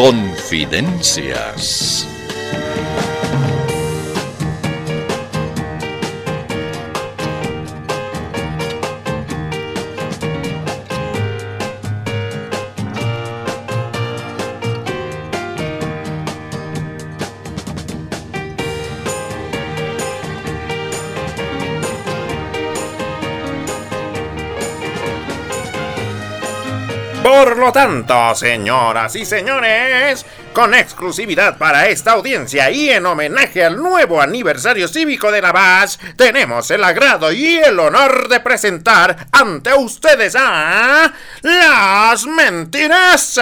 Confidencias. Por lo tanto, señoras y señores, con exclusividad para esta audiencia y en homenaje al nuevo aniversario cívico de Paz, tenemos el agrado y el honor de presentar ante ustedes a las mentirosas.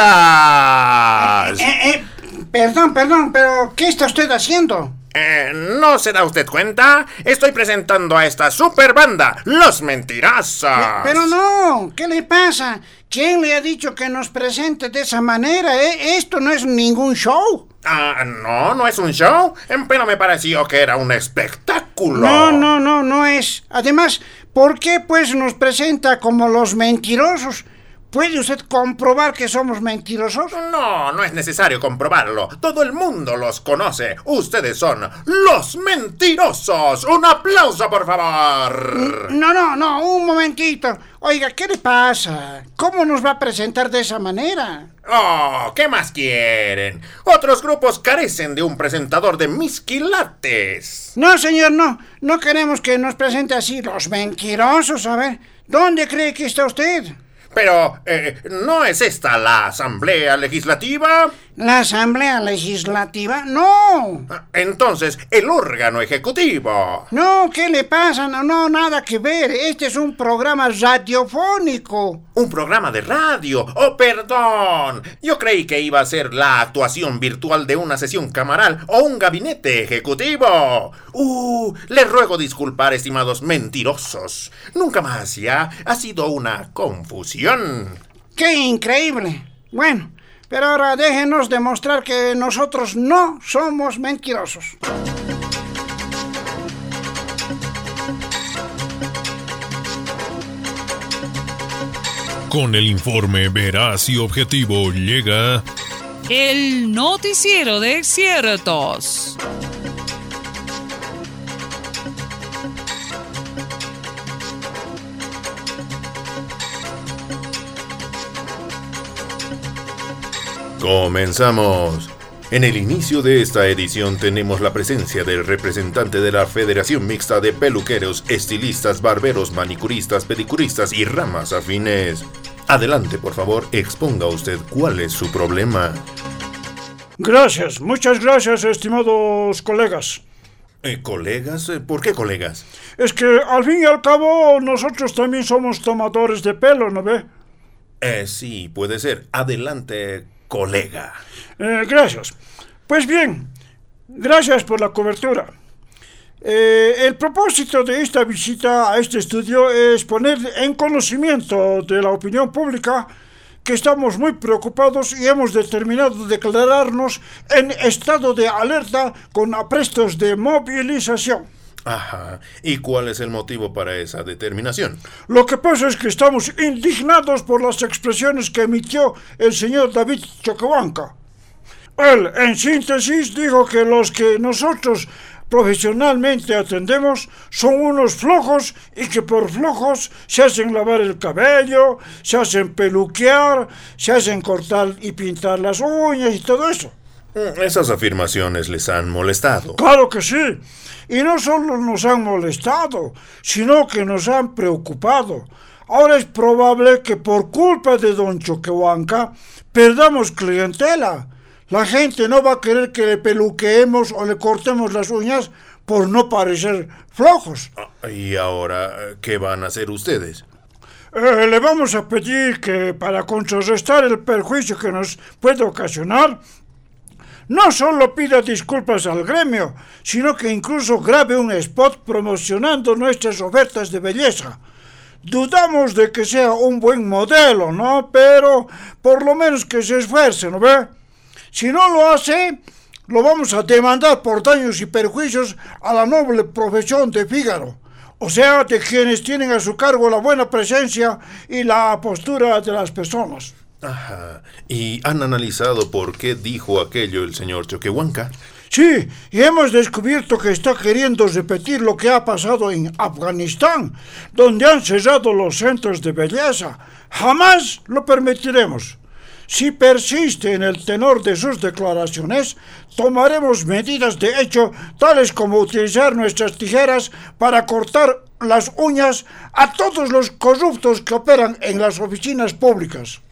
Eh, eh, perdón, perdón, pero ¿qué está usted haciendo? Eh, ¿No se da usted cuenta? Estoy presentando a esta super banda, Los Mentirosos. Pero no, ¿qué le pasa? ¿Quién le ha dicho que nos presente de esa manera? eh? Esto no es ningún show. Ah, no, no es un show, pero me pareció que era un espectáculo. No, no, no, no es. Además, ¿por qué pues nos presenta como los mentirosos? ¿Puede usted comprobar que somos mentirosos? No, no es necesario comprobarlo. Todo el mundo los conoce. Ustedes son los mentirosos. Un aplauso, por favor. No, no, no, un momentito. Oiga, ¿qué le pasa? ¿Cómo nos va a presentar de esa manera? Oh, ¿qué más quieren? Otros grupos carecen de un presentador de mis quilates. No, señor, no. No queremos que nos presente así los mentirosos. A ver, ¿dónde cree que está usted? Pero, eh, ¿no es esta la Asamblea Legislativa? ¿La Asamblea Legislativa? No. Entonces, el órgano ejecutivo. No, ¿qué le pasa? No, no, nada que ver. Este es un programa radiofónico. Un programa de radio. Oh, perdón. Yo creí que iba a ser la actuación virtual de una sesión camaral o un gabinete ejecutivo. Uh, les ruego disculpar, estimados mentirosos. Nunca más ya. Ha sido una confusión. ¡Qué increíble! Bueno, pero ahora déjenos demostrar que nosotros no somos mentirosos. Con el informe veraz y objetivo llega El noticiero de ciertos. Comenzamos. En el inicio de esta edición tenemos la presencia del representante de la Federación Mixta de Peluqueros, Estilistas, Barberos, Manicuristas, Pedicuristas y Ramas Afines. Adelante, por favor, exponga usted cuál es su problema. Gracias, muchas gracias, estimados colegas. Eh, ¿Colegas? Eh, ¿Por qué colegas? Es que al fin y al cabo nosotros también somos tomadores de pelo, ¿no ve? Eh, sí, puede ser. Adelante, colega. Eh, gracias. Pues bien, gracias por la cobertura. Eh, el propósito de esta visita a este estudio es poner en conocimiento de la opinión pública que estamos muy preocupados y hemos determinado declararnos en estado de alerta con aprestos de movilización. Ajá. ¿Y cuál es el motivo para esa determinación? Lo que pasa es que estamos indignados por las expresiones que emitió el señor David Chocobanca. Él, en síntesis, dijo que los que nosotros profesionalmente atendemos son unos flojos y que por flojos se hacen lavar el cabello, se hacen peluquear, se hacen cortar y pintar las uñas y todo eso. Mm, Esas afirmaciones les han molestado. Claro que sí. Y no solo nos han molestado, sino que nos han preocupado. Ahora es probable que por culpa de don Choquehuanca perdamos clientela. La gente no va a querer que le peluqueemos o le cortemos las uñas por no parecer flojos. Ah, ¿Y ahora qué van a hacer ustedes? Eh, le vamos a pedir que para contrarrestar el perjuicio que nos puede ocasionar, no solo pida disculpas al gremio, sino que incluso grabe un spot promocionando nuestras ofertas de belleza. Dudamos de que sea un buen modelo, ¿no? Pero por lo menos que se esfuerce, ¿no ve? Si no lo hace, lo vamos a demandar por daños y perjuicios a la noble profesión de Fígaro. O sea, de quienes tienen a su cargo la buena presencia y la postura de las personas. Ajá. ¿Y han analizado por qué dijo aquello el señor Choquehuanca? Sí, y hemos descubierto que está queriendo repetir lo que ha pasado en Afganistán, donde han cerrado los centros de belleza. Jamás lo permitiremos. Si persiste en el tenor de sus declaraciones, tomaremos medidas de hecho tales como utilizar nuestras tijeras para cortar las uñas a todos los corruptos que operan en las oficinas públicas.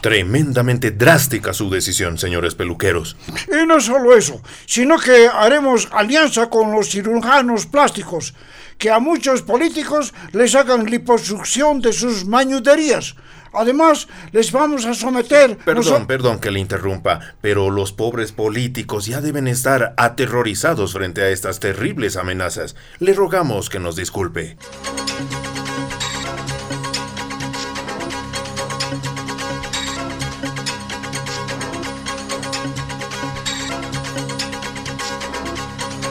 Tremendamente drástica su decisión, señores peluqueros. Y no solo eso, sino que haremos alianza con los cirujanos plásticos, que a muchos políticos les hagan liposucción de sus mañuderías. Además, les vamos a someter... Perdón, perdón que le interrumpa, pero los pobres políticos ya deben estar aterrorizados frente a estas terribles amenazas. Le rogamos que nos disculpe.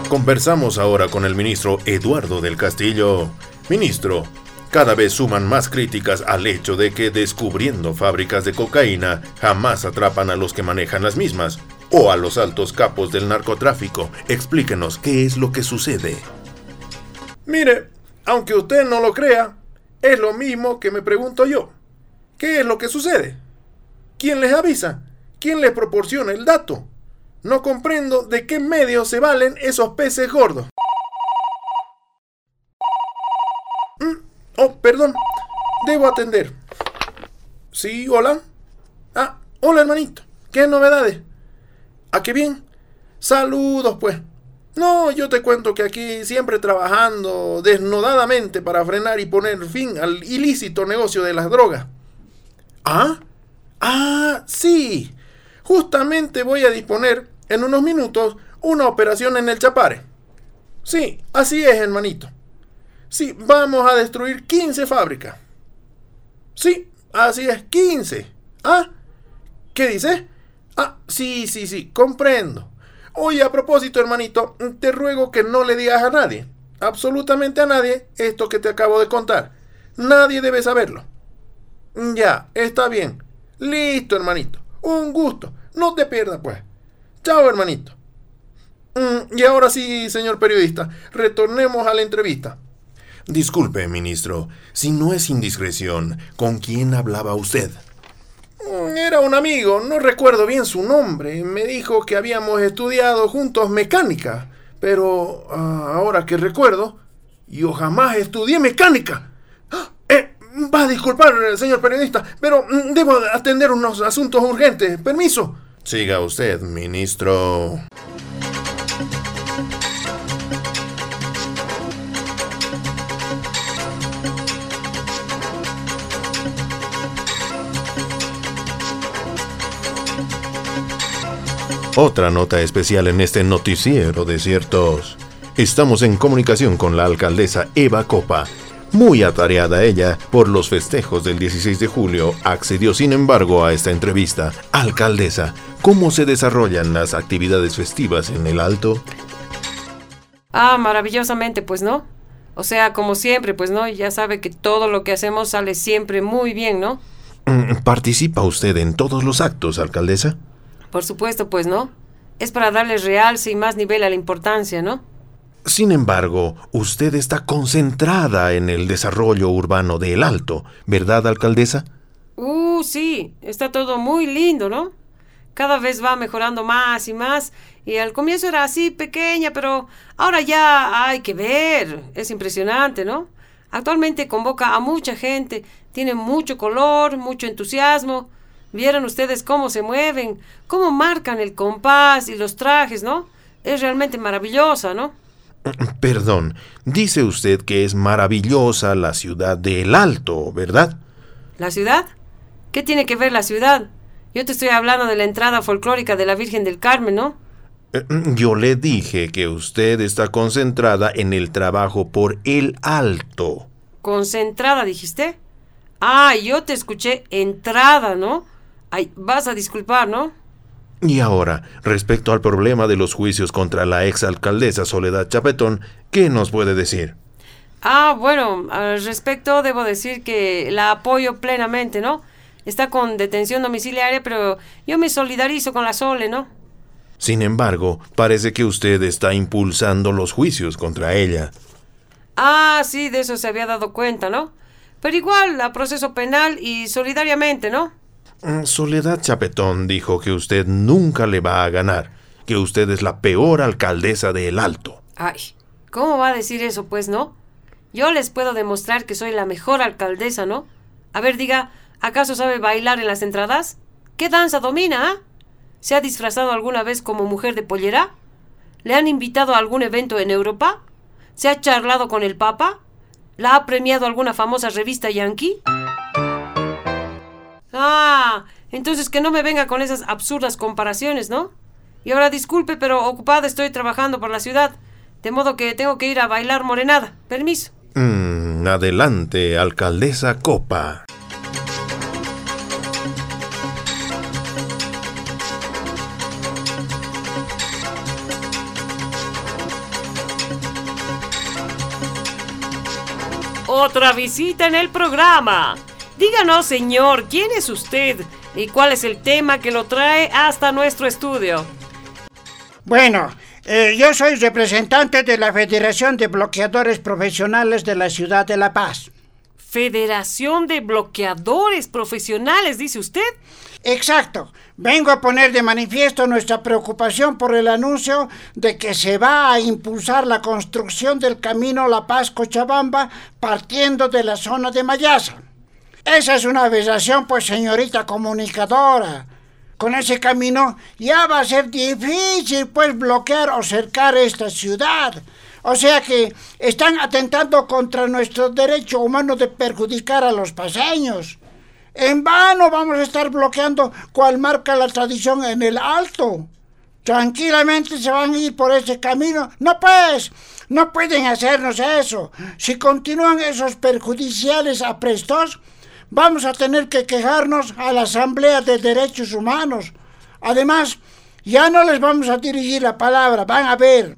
Conversamos ahora con el ministro Eduardo del Castillo. Ministro, cada vez suman más críticas al hecho de que descubriendo fábricas de cocaína jamás atrapan a los que manejan las mismas o a los altos capos del narcotráfico. Explíquenos qué es lo que sucede. Mire, aunque usted no lo crea, es lo mismo que me pregunto yo. ¿Qué es lo que sucede? ¿Quién les avisa? ¿Quién les proporciona el dato? No comprendo de qué medio se valen esos peces gordos. Mm, oh, perdón. Debo atender. Sí, hola. Ah, hola hermanito. ¿Qué novedades? ¿A qué bien? Saludos, pues. No, yo te cuento que aquí siempre trabajando desnudadamente para frenar y poner fin al ilícito negocio de las drogas. ¿Ah? Ah, sí. Justamente voy a disponer en unos minutos una operación en el Chapare. Sí, así es, hermanito. Sí, vamos a destruir 15 fábricas. Sí, así es, 15. ¿Ah? ¿Qué dice? Ah, sí, sí, sí, comprendo. Oye, a propósito, hermanito, te ruego que no le digas a nadie, absolutamente a nadie, esto que te acabo de contar. Nadie debe saberlo. Ya, está bien. Listo, hermanito. Un gusto. No te pierdas, pues. Chao, hermanito. Mm, y ahora sí, señor periodista, retornemos a la entrevista. Disculpe, ministro, si no es indiscreción, ¿con quién hablaba usted? Mm, era un amigo, no recuerdo bien su nombre. Me dijo que habíamos estudiado juntos mecánica, pero ah, ahora que recuerdo, yo jamás estudié mecánica. Eh, va a disculpar, señor periodista, pero mm, debo atender unos asuntos urgentes. Permiso. Siga usted, ministro. Otra nota especial en este noticiero de ciertos. Estamos en comunicación con la alcaldesa Eva Copa, muy atareada ella por los festejos del 16 de julio, accedió sin embargo a esta entrevista. Alcaldesa, ¿cómo se desarrollan las actividades festivas en el Alto? Ah, maravillosamente, pues no. O sea, como siempre, pues no, ya sabe que todo lo que hacemos sale siempre muy bien, ¿no? Mm, ¿Participa usted en todos los actos, alcaldesa? Por supuesto, pues no. Es para darle realce y más nivel a la importancia, ¿no? Sin embargo, usted está concentrada en el desarrollo urbano de El Alto, ¿verdad, alcaldesa? Uh, sí, está todo muy lindo, ¿no? Cada vez va mejorando más y más, y al comienzo era así pequeña, pero ahora ya hay que ver, es impresionante, ¿no? Actualmente convoca a mucha gente, tiene mucho color, mucho entusiasmo. Vieron ustedes cómo se mueven, cómo marcan el compás y los trajes, ¿no? Es realmente maravillosa, ¿no? Perdón, dice usted que es maravillosa la ciudad de El Alto, ¿verdad? ¿La ciudad? ¿Qué tiene que ver la ciudad? Yo te estoy hablando de la entrada folclórica de la Virgen del Carmen, ¿no? Eh, yo le dije que usted está concentrada en el trabajo por El Alto. ¿Concentrada, dijiste? Ah, yo te escuché entrada, ¿no? Ay, vas a disculpar, ¿no? Y ahora, respecto al problema de los juicios contra la exalcaldesa Soledad Chapetón, ¿qué nos puede decir? Ah, bueno, al respecto debo decir que la apoyo plenamente, ¿no? Está con detención domiciliaria, pero yo me solidarizo con la Sole, ¿no? Sin embargo, parece que usted está impulsando los juicios contra ella. Ah, sí, de eso se había dado cuenta, ¿no? Pero igual, a proceso penal y solidariamente, ¿no? Mm, Soledad Chapetón dijo que usted nunca le va a ganar, que usted es la peor alcaldesa de El Alto. Ay, ¿cómo va a decir eso, pues, no? Yo les puedo demostrar que soy la mejor alcaldesa, ¿no? A ver, diga, ¿acaso sabe bailar en las entradas? ¿Qué danza domina, ah? ¿Se ha disfrazado alguna vez como mujer de pollera? ¿Le han invitado a algún evento en Europa? ¿Se ha charlado con el Papa? ¿La ha premiado alguna famosa revista yankee? Ah, entonces que no me venga con esas absurdas comparaciones, ¿no? Y ahora disculpe, pero ocupada estoy trabajando por la ciudad, de modo que tengo que ir a bailar morenada. Permiso. Mm, adelante, alcaldesa Copa. Otra visita en el programa. Díganos, señor, ¿quién es usted y cuál es el tema que lo trae hasta nuestro estudio? Bueno, eh, yo soy representante de la Federación de Bloqueadores Profesionales de la Ciudad de La Paz. Federación de Bloqueadores Profesionales, dice usted. Exacto. Vengo a poner de manifiesto nuestra preocupación por el anuncio de que se va a impulsar la construcción del camino La Paz-Cochabamba partiendo de la zona de Mayasa. Esa es una aberración, pues, señorita comunicadora. Con ese camino ya va a ser difícil, pues, bloquear o cercar esta ciudad. O sea que están atentando contra nuestro derecho humano de perjudicar a los paseños. En vano vamos a estar bloqueando cual marca la tradición en el alto. Tranquilamente se van a ir por ese camino. No pues, no pueden hacernos eso. Si continúan esos perjudiciales aprestos, vamos a tener que quejarnos a la Asamblea de Derechos Humanos. Además, ya no les vamos a dirigir la palabra, van a ver.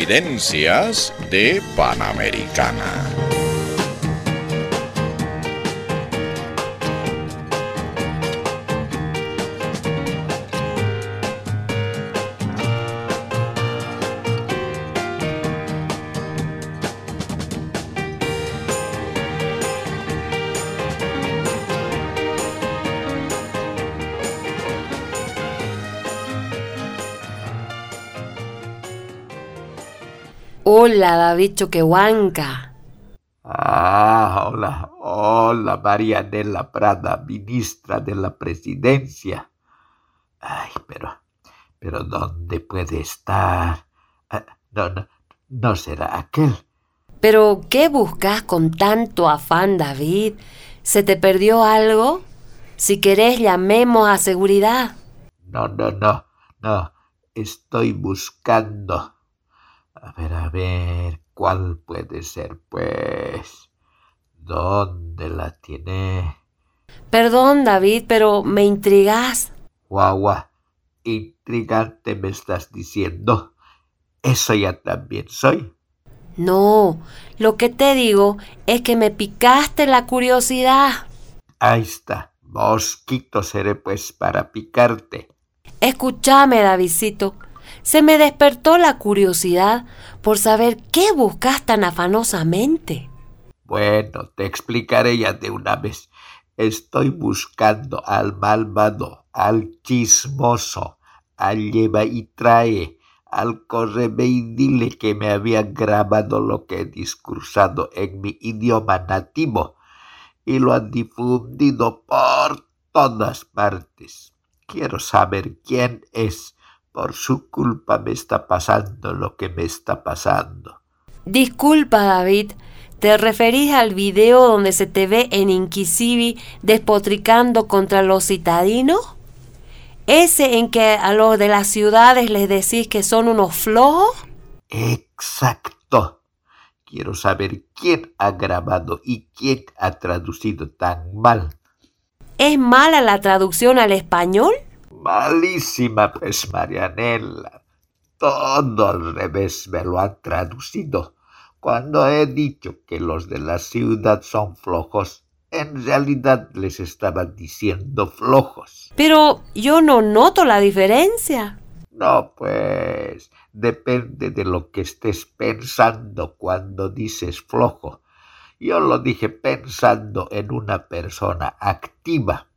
Confidencias de Panamericana. Hola, David Choquehuanca. Ah, hola, hola, María Nela Prada, ministra de la presidencia. Ay, pero, pero ¿dónde puede estar? Ah, no, no, no será aquel. Pero, ¿qué buscas con tanto afán, David? ¿Se te perdió algo? Si querés, llamemos a seguridad. No, no, no, no. Estoy buscando. A ver, a ver, ¿cuál puede ser, pues? ¿Dónde la tiene? Perdón, David, pero me intrigas. Guau, intrigante me estás diciendo. Eso ya también soy. No, lo que te digo es que me picaste la curiosidad. Ahí está. Mosquito seré pues para picarte. Escúchame, Davidcito. Se me despertó la curiosidad por saber qué buscas tan afanosamente. Bueno, te explicaré ya de una vez. Estoy buscando al malvado, al chismoso, al lleva y trae, al correme y dile que me había grabado lo que he discursado en mi idioma nativo y lo han difundido por todas partes. Quiero saber quién es. Por su culpa me está pasando lo que me está pasando. Disculpa, David. ¿Te referís al video donde se te ve en Inquisivi despotricando contra los citadinos? ¿Ese en que a los de las ciudades les decís que son unos flojos? Exacto. Quiero saber quién ha grabado y quién ha traducido tan mal. ¿Es mala la traducción al español? Malísima, pues, Marianela. Todo al revés me lo han traducido. Cuando he dicho que los de la ciudad son flojos, en realidad les estaba diciendo flojos. Pero yo no noto la diferencia. No, pues depende de lo que estés pensando cuando dices flojo. Yo lo dije pensando en una persona activa.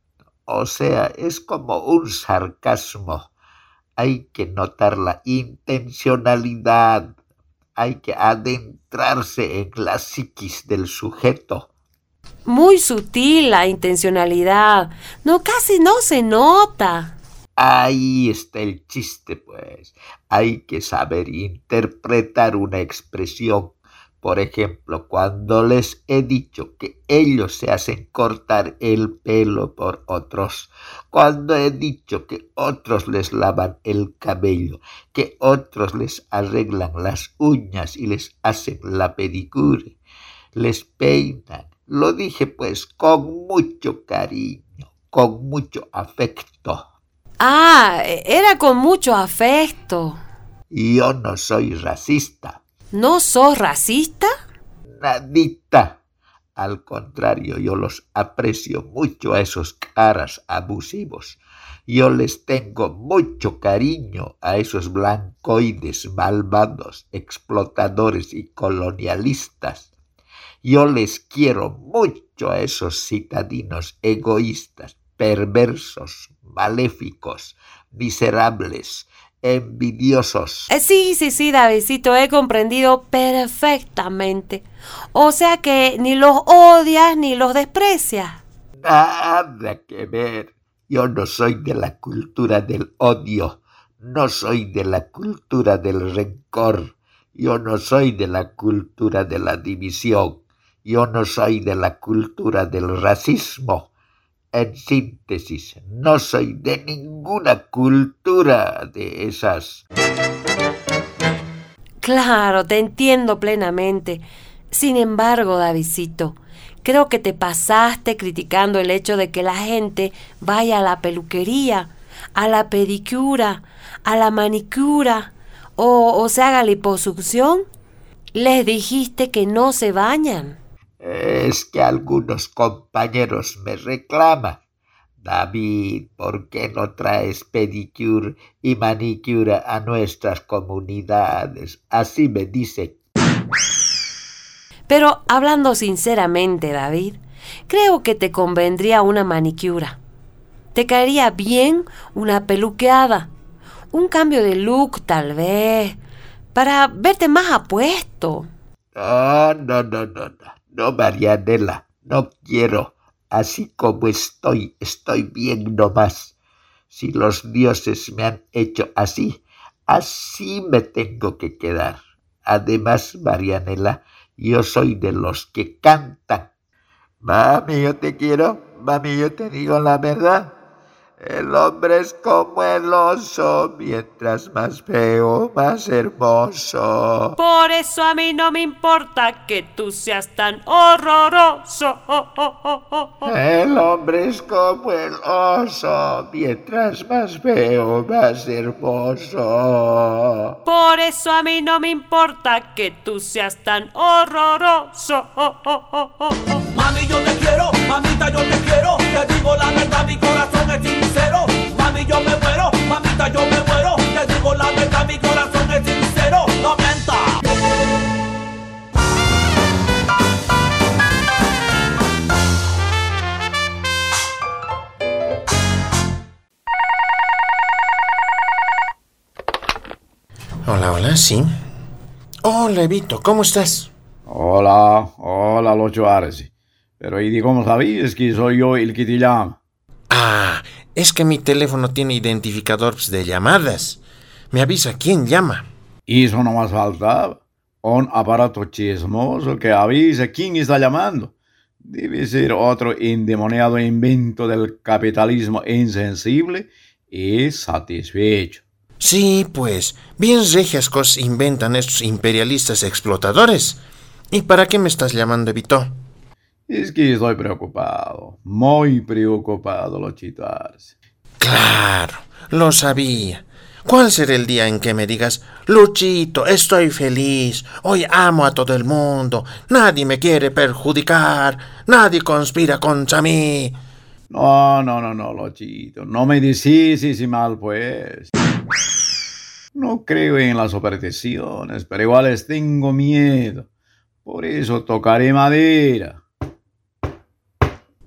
O sea, es como un sarcasmo. Hay que notar la intencionalidad. Hay que adentrarse en la psiquis del sujeto. Muy sutil la intencionalidad. No, casi no se nota. Ahí está el chiste, pues. Hay que saber interpretar una expresión por ejemplo, cuando les he dicho que ellos se hacen cortar el pelo por otros, cuando he dicho que otros les lavan el cabello, que otros les arreglan las uñas y les hacen la pedicure, les peinan, lo dije pues con mucho cariño, con mucho afecto. Ah, era con mucho afecto. Yo no soy racista. ¿No sos racista? Nadita. Al contrario, yo los aprecio mucho a esos caras abusivos. Yo les tengo mucho cariño a esos blancoides malvados, explotadores y colonialistas. Yo les quiero mucho a esos citadinos egoístas, perversos, maléficos, miserables, envidiosos. Eh, sí, sí, sí, Davidcito, he comprendido perfectamente. O sea que ni los odias ni los desprecias. Nada que ver. Yo no soy de la cultura del odio. No soy de la cultura del rencor. Yo no soy de la cultura de la división. Yo no soy de la cultura del racismo. En síntesis, no soy de ninguna cultura de esas. Claro, te entiendo plenamente. Sin embargo, Davidcito, creo que te pasaste criticando el hecho de que la gente vaya a la peluquería, a la pedicura, a la manicura o, o se haga liposucción. Les dijiste que no se bañan. Es que algunos compañeros me reclaman. David, ¿por qué no traes pedicure y manicure a nuestras comunidades? Así me dice. Pero hablando sinceramente, David, creo que te convendría una manicura. Te caería bien una peluqueada, un cambio de look tal vez, para verte más apuesto. No, no, no, no, no. No, Marianela, no quiero. Así como estoy, estoy bien nomás. Si los dioses me han hecho así, así me tengo que quedar. Además, Marianela, yo soy de los que cantan. Mami, yo te quiero. Mami, yo te digo la verdad. El hombre es como el oso, mientras más feo, más hermoso. Por eso a mí no me importa que tú seas tan horroroso. El hombre es como el oso, mientras más feo, más hermoso. Por eso a mí no me importa que tú seas tan horroroso. Mami, yo te quiero, mamita, yo te quiero. Te digo la verdad, mi corazón es mamita, yo me muero. Te digo la verdad, mi corazón es sincero. No mienta. Hola, hola, sí. Hola, Evito, ¿cómo estás? Hola, hola, los Juárez. Pero ¿y cómo sabéis que soy yo el que te llama? Ah, es que mi teléfono tiene identificadores de llamadas. Me avisa quién llama. Y eso no más faltaba. Un aparato chismoso que avisa quién está llamando. Debe ser otro endemoniado invento del capitalismo insensible y satisfecho. Sí, pues, bien regias cosas inventan estos imperialistas explotadores. ¿Y para qué me estás llamando, Evito? Es que estoy preocupado, muy preocupado, Lochito Arce. Claro, lo sabía. ¿Cuál será el día en que me digas, Luchito, estoy feliz, hoy amo a todo el mundo, nadie me quiere perjudicar, nadie conspira contra mí? No, no, no, no, Lochito, no me decís y mal, pues. No creo en las supersticiones, pero igual les tengo miedo. Por eso tocaré madera.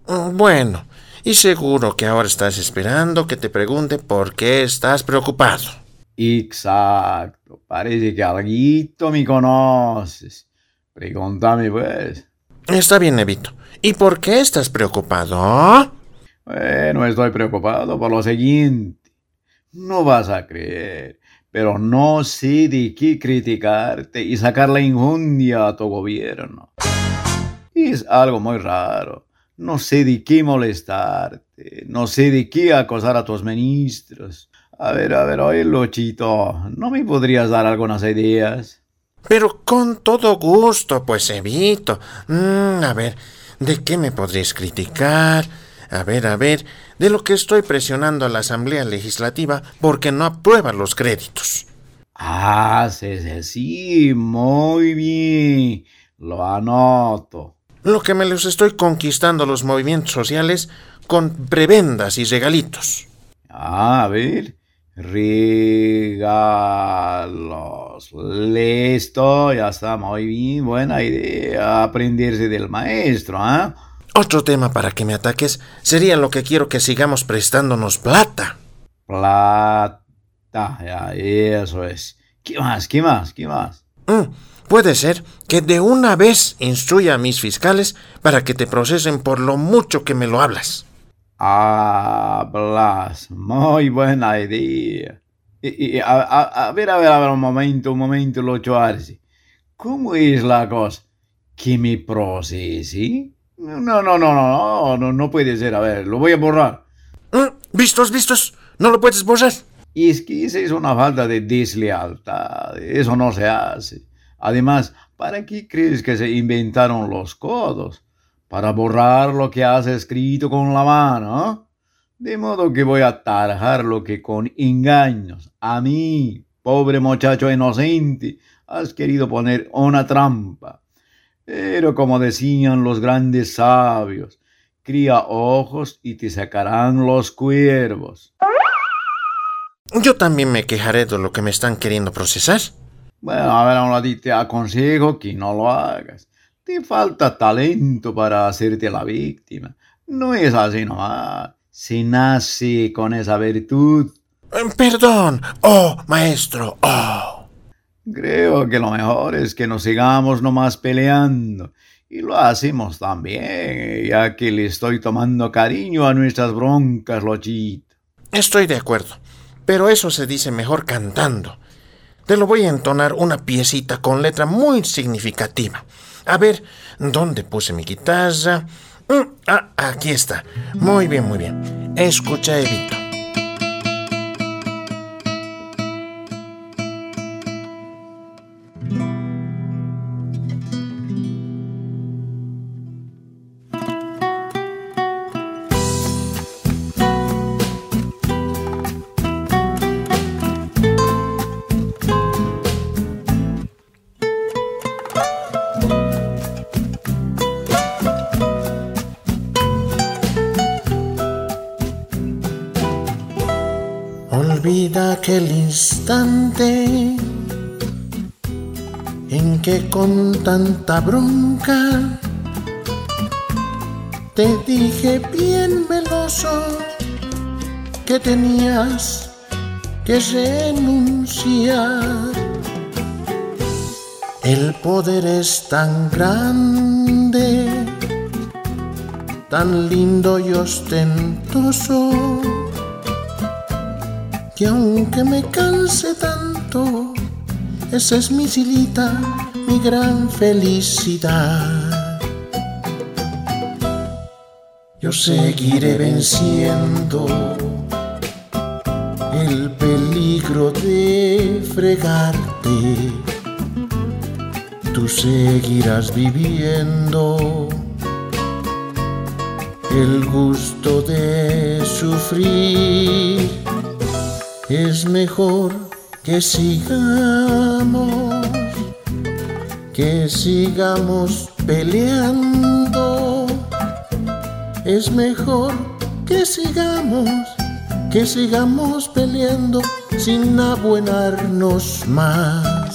Mm, Bueno, y seguro que ahora estás esperando que te pregunte por qué estás preocupado. Exacto, parece que alguito me conoces. Pregúntame, pues. Está bien, Evito. ¿Y por qué estás preocupado? Bueno, estoy preocupado por lo siguiente. No vas a creer, pero no sé de qué criticarte y sacar la injundia a tu gobierno. Es algo muy raro. No sé de qué molestarte, no sé de qué acosar a tus ministros. A ver, a ver, oye, Lochito, ¿no me podrías dar algunas ideas? Pero con todo gusto, pues Evito. Mm, a ver, ¿de qué me podrías criticar? A ver, a ver, de lo que estoy presionando a la Asamblea Legislativa porque no aprueba los créditos. Ah, sí, sí, sí, muy bien. Lo anoto. Lo que me los estoy conquistando los movimientos sociales con prebendas y regalitos. Ah, a ver. Regalos. Listo, ya está muy bien. Buena idea. Aprenderse del maestro, ¿ah? Otro tema para que me ataques sería lo que quiero que sigamos prestándonos plata. Plata. Ya, eso es. ¿Qué más? ¿Qué más? ¿Qué más? Mm, puede ser que de una vez instruya a mis fiscales para que te procesen por lo mucho que me lo hablas. Hablas. Muy buena idea. Y, y, a, a, a, ver, a ver, a ver, un momento, un momento, Locho Arce. ¿Cómo es la cosa? ¿Que me procese? No, no, no, no, no, no, no puede ser. A ver, lo voy a borrar. Mm, ¿Vistos, vistos? ¿No lo puedes borrar? Y es que esa es una falta de deslealtad. Eso no se hace. Además, ¿para qué crees que se inventaron los codos? Para borrar lo que has escrito con la mano. ¿eh? De modo que voy a tarjar lo que con engaños, a mí, pobre muchacho inocente, has querido poner una trampa. Pero como decían los grandes sabios, cría ojos y te sacarán los cuervos. Yo también me quejaré de lo que me están queriendo procesar. Bueno, a ver, a ti te aconsejo que no lo hagas. Te falta talento para hacerte la víctima. No es así nomás. Se nace con esa virtud. Perdón. Oh, maestro. Oh. Creo que lo mejor es que nos sigamos nomás peleando. Y lo hacemos también, ya que le estoy tomando cariño a nuestras broncas, Lochito. Estoy de acuerdo. Pero eso se dice mejor cantando. Te lo voy a entonar una piecita con letra muy significativa. A ver, ¿dónde puse mi guitarra? Mm, ah, aquí está. Muy bien, muy bien. Escucha, Evito. Con tanta bronca te dije bien veloso que tenías que renunciar. El poder es tan grande tan lindo y ostentoso, que aunque me canse tanto, esa es mi silita, mi gran felicidad. Yo seguiré venciendo el peligro de fregarte. Tú seguirás viviendo el gusto de sufrir. Es mejor que sigamos, que sigamos peleando. Es mejor que sigamos, que sigamos peleando sin abuenarnos más.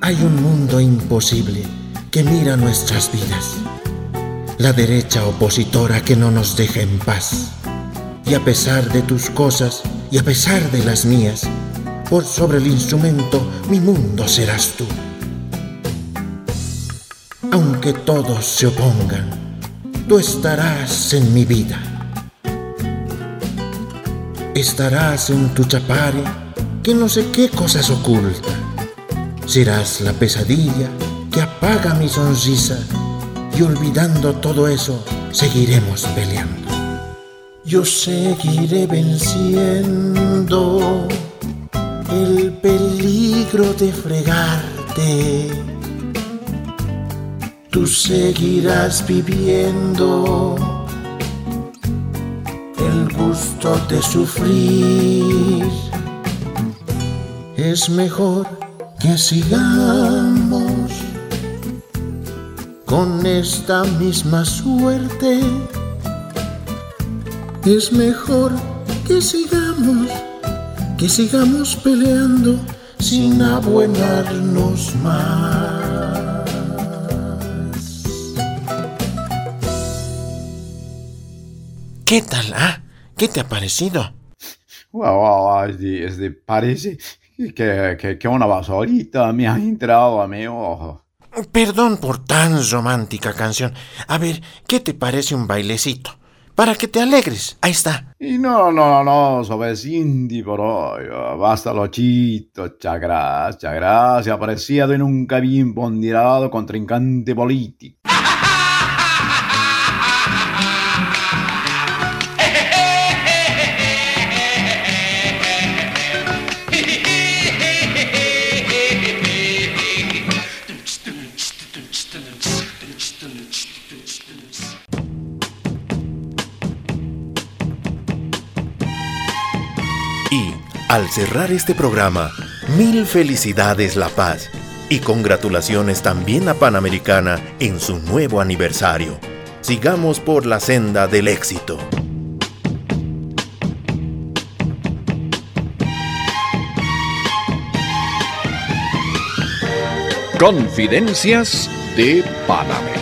Hay un mundo imposible que mira nuestras vidas. La derecha opositora que no nos deja en paz. Y a pesar de tus cosas y a pesar de las mías, por sobre el instrumento mi mundo serás tú. Aunque todos se opongan, tú estarás en mi vida. Estarás en tu chapare que no sé qué cosas oculta. Serás la pesadilla que apaga mi sonrisa y olvidando todo eso, seguiremos peleando. Yo seguiré venciendo de fregarte. Tú seguirás viviendo el gusto de sufrir. Es mejor que sigamos con esta misma suerte. Es mejor que sigamos, que sigamos peleando sin abuenarnos más. ¿Qué tal, ah? ¿Qué te ha parecido? Wow, wow, este, este parece que, que, que una basurita me ha entrado a mi ojo. Perdón por tan romántica canción. A ver, ¿qué te parece un bailecito? Para que te alegres. Ahí está. Y no, no, no, suavecindi por hoy. Basta lochito, muchas gracias, muchas gracias. Apreciado y nunca bien ponderado contrincante político. Al cerrar este programa, mil felicidades La Paz y congratulaciones también a Panamericana en su nuevo aniversario. Sigamos por la senda del éxito. Confidencias de Panamericana.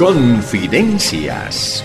Confidencias